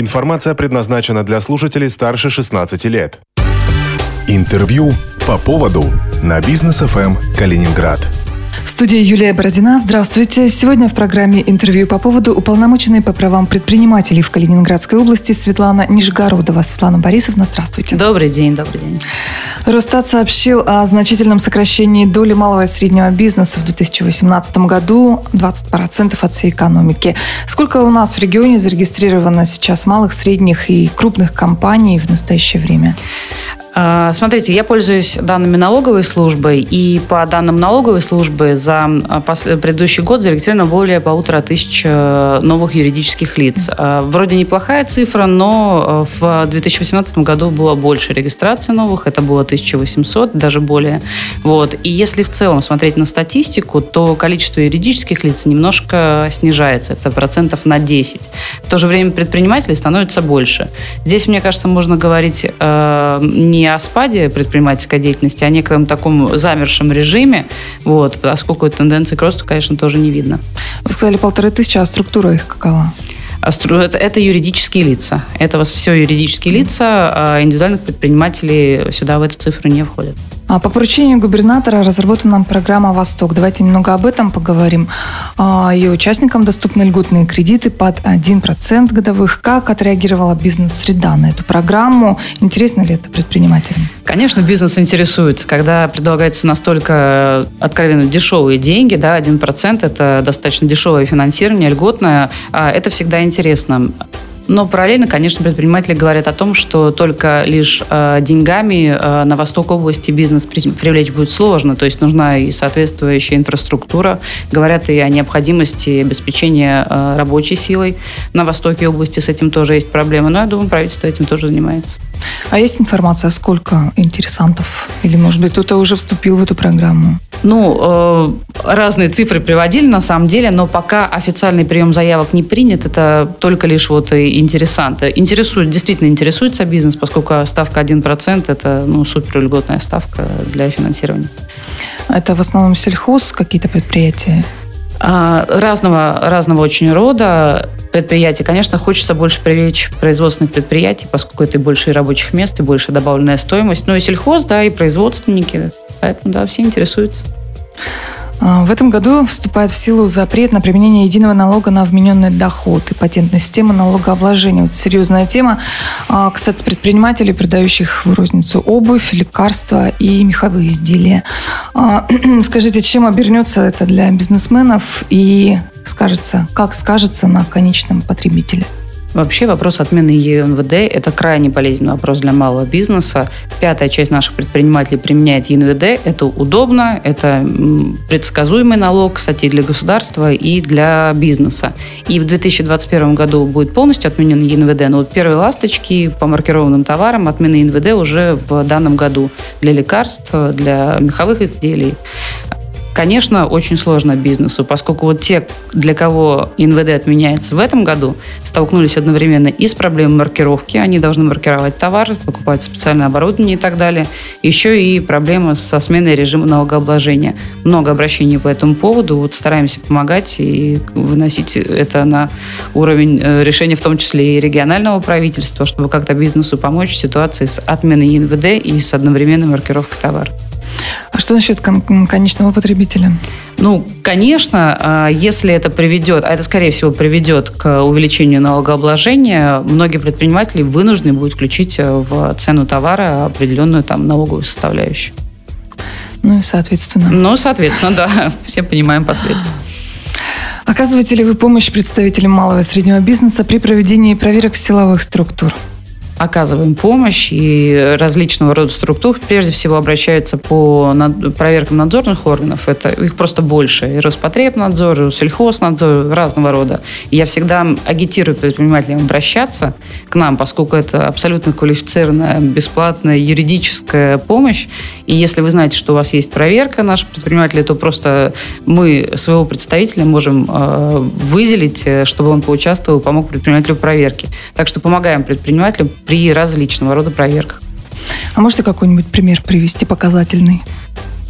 Информация предназначена для слушателей старше 16 лет. Интервью по поводу на бизнес ФМ Калининград. В студии Юлия Бородина. Здравствуйте. Сегодня в программе интервью по поводу уполномоченной по правам предпринимателей в Калининградской области Светлана Нижегородова. Светлана Борисовна, здравствуйте. Добрый день, добрый день. Росстат сообщил о значительном сокращении доли малого и среднего бизнеса в 2018 году 20% от всей экономики. Сколько у нас в регионе зарегистрировано сейчас малых, средних и крупных компаний в настоящее время? А, смотрите, я пользуюсь данными налоговой службы, и по данным налоговой службы за а, предыдущий год зарегистрировано более полутора тысяч э, новых юридических лиц. А, вроде неплохая цифра, но э, в 2018 году было больше регистрации новых, это было 1800, даже более. Вот. И если в целом смотреть на статистику, то количество юридических лиц немножко снижается, это процентов на 10. В то же время предпринимателей становится больше. Здесь, мне кажется, можно говорить э, не не о спаде предпринимательской деятельности, а о некотором таком замершем режиме, вот, поскольку тенденции к росту, конечно, тоже не видно. Вы сказали полторы тысячи, а структура их какова? А это, это юридические лица. Это все юридические лица, а индивидуальных предпринимателей сюда в эту цифру не входят. А по поручению губернатора разработана программа «Восток». Давайте немного об этом поговорим. А, ее участникам доступны льготные кредиты под 1% годовых. Как отреагировала бизнес-среда на эту программу? Интересно ли это предпринимателям? Конечно, бизнес интересуется. Когда предлагается настолько откровенно дешевые деньги, да, 1% это достаточно дешевое финансирование, льготное, а это всегда интересно. Но параллельно, конечно, предприниматели говорят о том, что только лишь э, деньгами э, на восток области бизнес при, привлечь будет сложно. То есть нужна и соответствующая инфраструктура. Говорят и о необходимости обеспечения э, рабочей силой. На востоке области с этим тоже есть проблемы. Но я думаю, правительство этим тоже занимается. А есть информация, сколько интересантов? Или, может быть, кто-то уже вступил в эту программу? Ну, э, разные цифры приводили на самом деле, но пока официальный прием заявок не принят, это только лишь вот интересанты. Интересует, действительно интересуется бизнес, поскольку ставка 1% это ну, супер льготная ставка для финансирования. Это в основном сельхоз, какие-то предприятия? А, разного, разного очень рода предприятий. Конечно, хочется больше привлечь производственных предприятий, поскольку это и больше рабочих мест, и больше добавленная стоимость. Ну и сельхоз, да, и производственники. Поэтому, да, все интересуются. А, в этом году вступает в силу запрет на применение единого налога на вмененный доход и патентная система налогообложения. Вот серьезная тема. А, кстати, предпринимателей, продающих в розницу обувь, лекарства и меховые изделия. А, скажите, чем обернется это для бизнесменов и скажется, как скажется на конечном потребителе? Вообще вопрос отмены ЕНВД – это крайне болезненный вопрос для малого бизнеса. Пятая часть наших предпринимателей применяет ЕНВД. Это удобно, это предсказуемый налог, кстати, для государства и для бизнеса. И в 2021 году будет полностью отменен ЕНВД. Но вот первые ласточки по маркированным товарам отмены ЕНВД уже в данном году для лекарств, для меховых изделий. Конечно, очень сложно бизнесу, поскольку вот те, для кого НВД отменяется в этом году, столкнулись одновременно и с проблемой маркировки, они должны маркировать товар, покупать специальное оборудование и так далее, еще и проблема со сменой режима налогообложения. Много обращений по этому поводу, вот стараемся помогать и выносить это на уровень э, решения, в том числе и регионального правительства, чтобы как-то бизнесу помочь в ситуации с отменой НВД и с одновременной маркировкой товара. А что насчет кон- конечного потребителя? Ну, конечно, а, если это приведет, а это, скорее всего, приведет к увеличению налогообложения, многие предприниматели вынуждены будут включить э, в цену товара определенную там налоговую составляющую. Ну и соответственно. Ну, соответственно, да, все понимаем последствия. Оказываете ли вы помощь представителям малого и среднего бизнеса при проведении проверок силовых структур? Оказываем помощь, и различного рода структур прежде всего обращаются по над, проверкам надзорных органов. Это их просто больше. И Роспотребнадзор, и сельхознадзор, разного рода. И я всегда агитирую предпринимателям обращаться к нам, поскольку это абсолютно квалифицированная, бесплатная юридическая помощь. И если вы знаете, что у вас есть проверка наших предпринимателей, то просто мы своего представителя можем э, выделить, э, чтобы он поучаствовал, помог предпринимателю в проверке. Так что помогаем предпринимателям при различного рода проверках. А можете какой-нибудь пример привести показательный?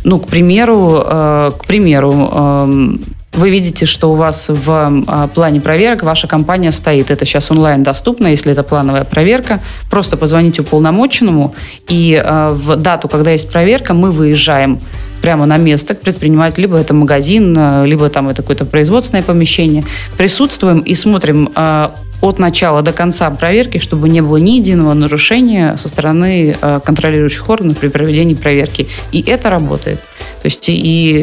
Ну, к примеру, э, к примеру, э, вы видите, что у вас в а, плане проверок ваша компания стоит. Это сейчас онлайн доступно, если это плановая проверка. Просто позвоните уполномоченному, и а, в дату, когда есть проверка, мы выезжаем прямо на место к предпринимателю, либо это магазин, а, либо там это какое-то производственное помещение. Присутствуем и смотрим от начала до конца проверки, чтобы не было ни единого нарушения со стороны контролирующих органов при проведении проверки. И это работает. То есть и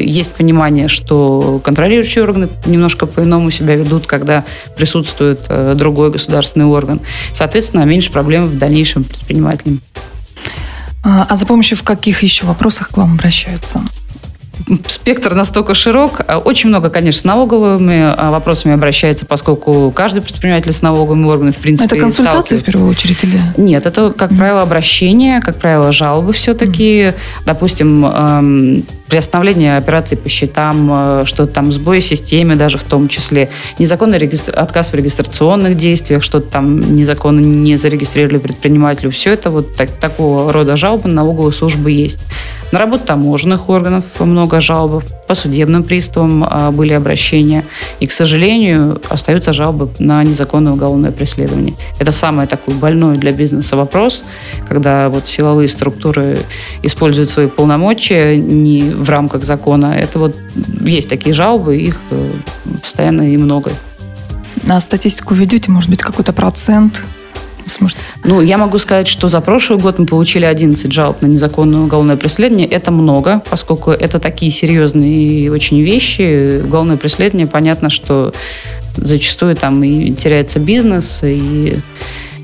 есть понимание, что контролирующие органы немножко по-иному себя ведут, когда присутствует э, другой государственный орган. Соответственно, меньше проблем в дальнейшем предпринимателям. А, а за помощью в каких еще вопросах к вам обращаются? спектр настолько широк. А, очень много, конечно, с налоговыми а, вопросами обращается, поскольку каждый предприниматель с налоговыми органами, в принципе, Это консультации в первую очередь или? Нет, это, как правило, обращение, как правило, жалобы все-таки. Допустим, эм, приостановление операций по счетам, э, что-то там сбой в системе даже в том числе, незаконный регистр... отказ в регистрационных действиях, что-то там незаконно не зарегистрировали предпринимателю. Все это вот так, такого рода жалобы на налоговую службу есть. На работу таможенных органов много жалоб, по судебным приставам а, были обращения. И, к сожалению, остаются жалобы на незаконное уголовное преследование. Это самый такой больной для бизнеса вопрос, когда вот силовые структуры используют свои полномочия не в рамках закона. Это вот есть такие жалобы, их э, постоянно и много. А статистику ведете, может быть, какой-то процент сможете? Ну, я могу сказать, что за прошлый год мы получили 11 жалоб на незаконное уголовное преследование. Это много, поскольку это такие серьезные очень вещи. Уголовное преследование, понятно, что зачастую там и теряется бизнес, и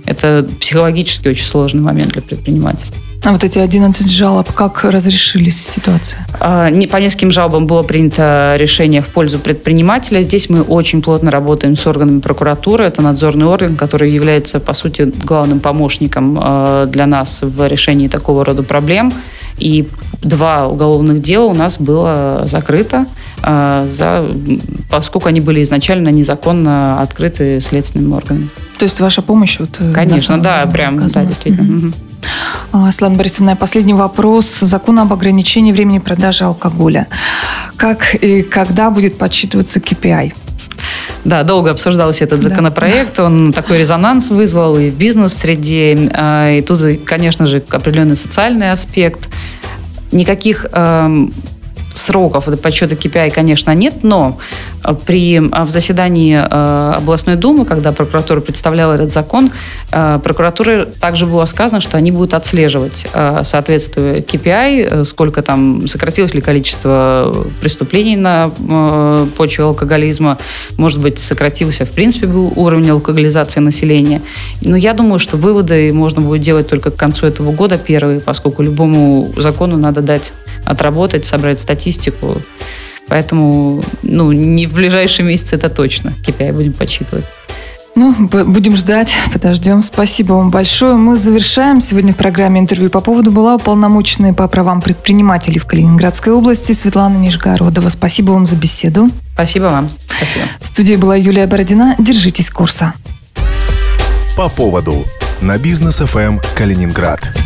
это психологически очень сложный момент для предпринимателя. А вот эти 11 жалоб, как разрешились ситуация? А, по нескольким жалобам было принято решение в пользу предпринимателя. Здесь мы очень плотно работаем с органами прокуратуры. Это надзорный орган, который является, по сути, главным помощником а, для нас в решении такого рода проблем. И два уголовных дела у нас было закрыто, а, за, поскольку они были изначально незаконно открыты следственными органами. То есть ваша помощь? Вот, э, Конечно, да, прям, да, действительно. Угу. А, Светлана Борисовна, последний вопрос. Закон об ограничении времени продажи алкоголя. Как и когда будет подсчитываться KPI? Да, долго обсуждался этот законопроект, да. он такой резонанс вызвал и в бизнес-среде, а, и тут, конечно же, определенный социальный аспект. Никаких эм, сроков подсчета KPI, конечно, нет, но э, при, э, в заседании э, областной думы, когда прокуратура представляла этот закон, прокуратуре также было сказано, что они будут отслеживать соответствие KPI, сколько там сократилось ли количество преступлений на почве алкоголизма, может быть, сократился, в принципе, был уровень алкоголизации населения. Но я думаю, что выводы можно будет делать только к концу этого года первые, поскольку любому закону надо дать отработать, собрать статистику. Поэтому, ну, не в ближайшие месяцы это точно. KPI будем подсчитывать. Ну, будем ждать, подождем. Спасибо вам большое. Мы завершаем. Сегодня в программе интервью по поводу была уполномоченная по правам предпринимателей в Калининградской области Светлана Нижегородова. Спасибо вам за беседу. Спасибо вам. Спасибо. В студии была Юлия Бородина. Держитесь курса. По поводу на бизнес ФМ Калининград.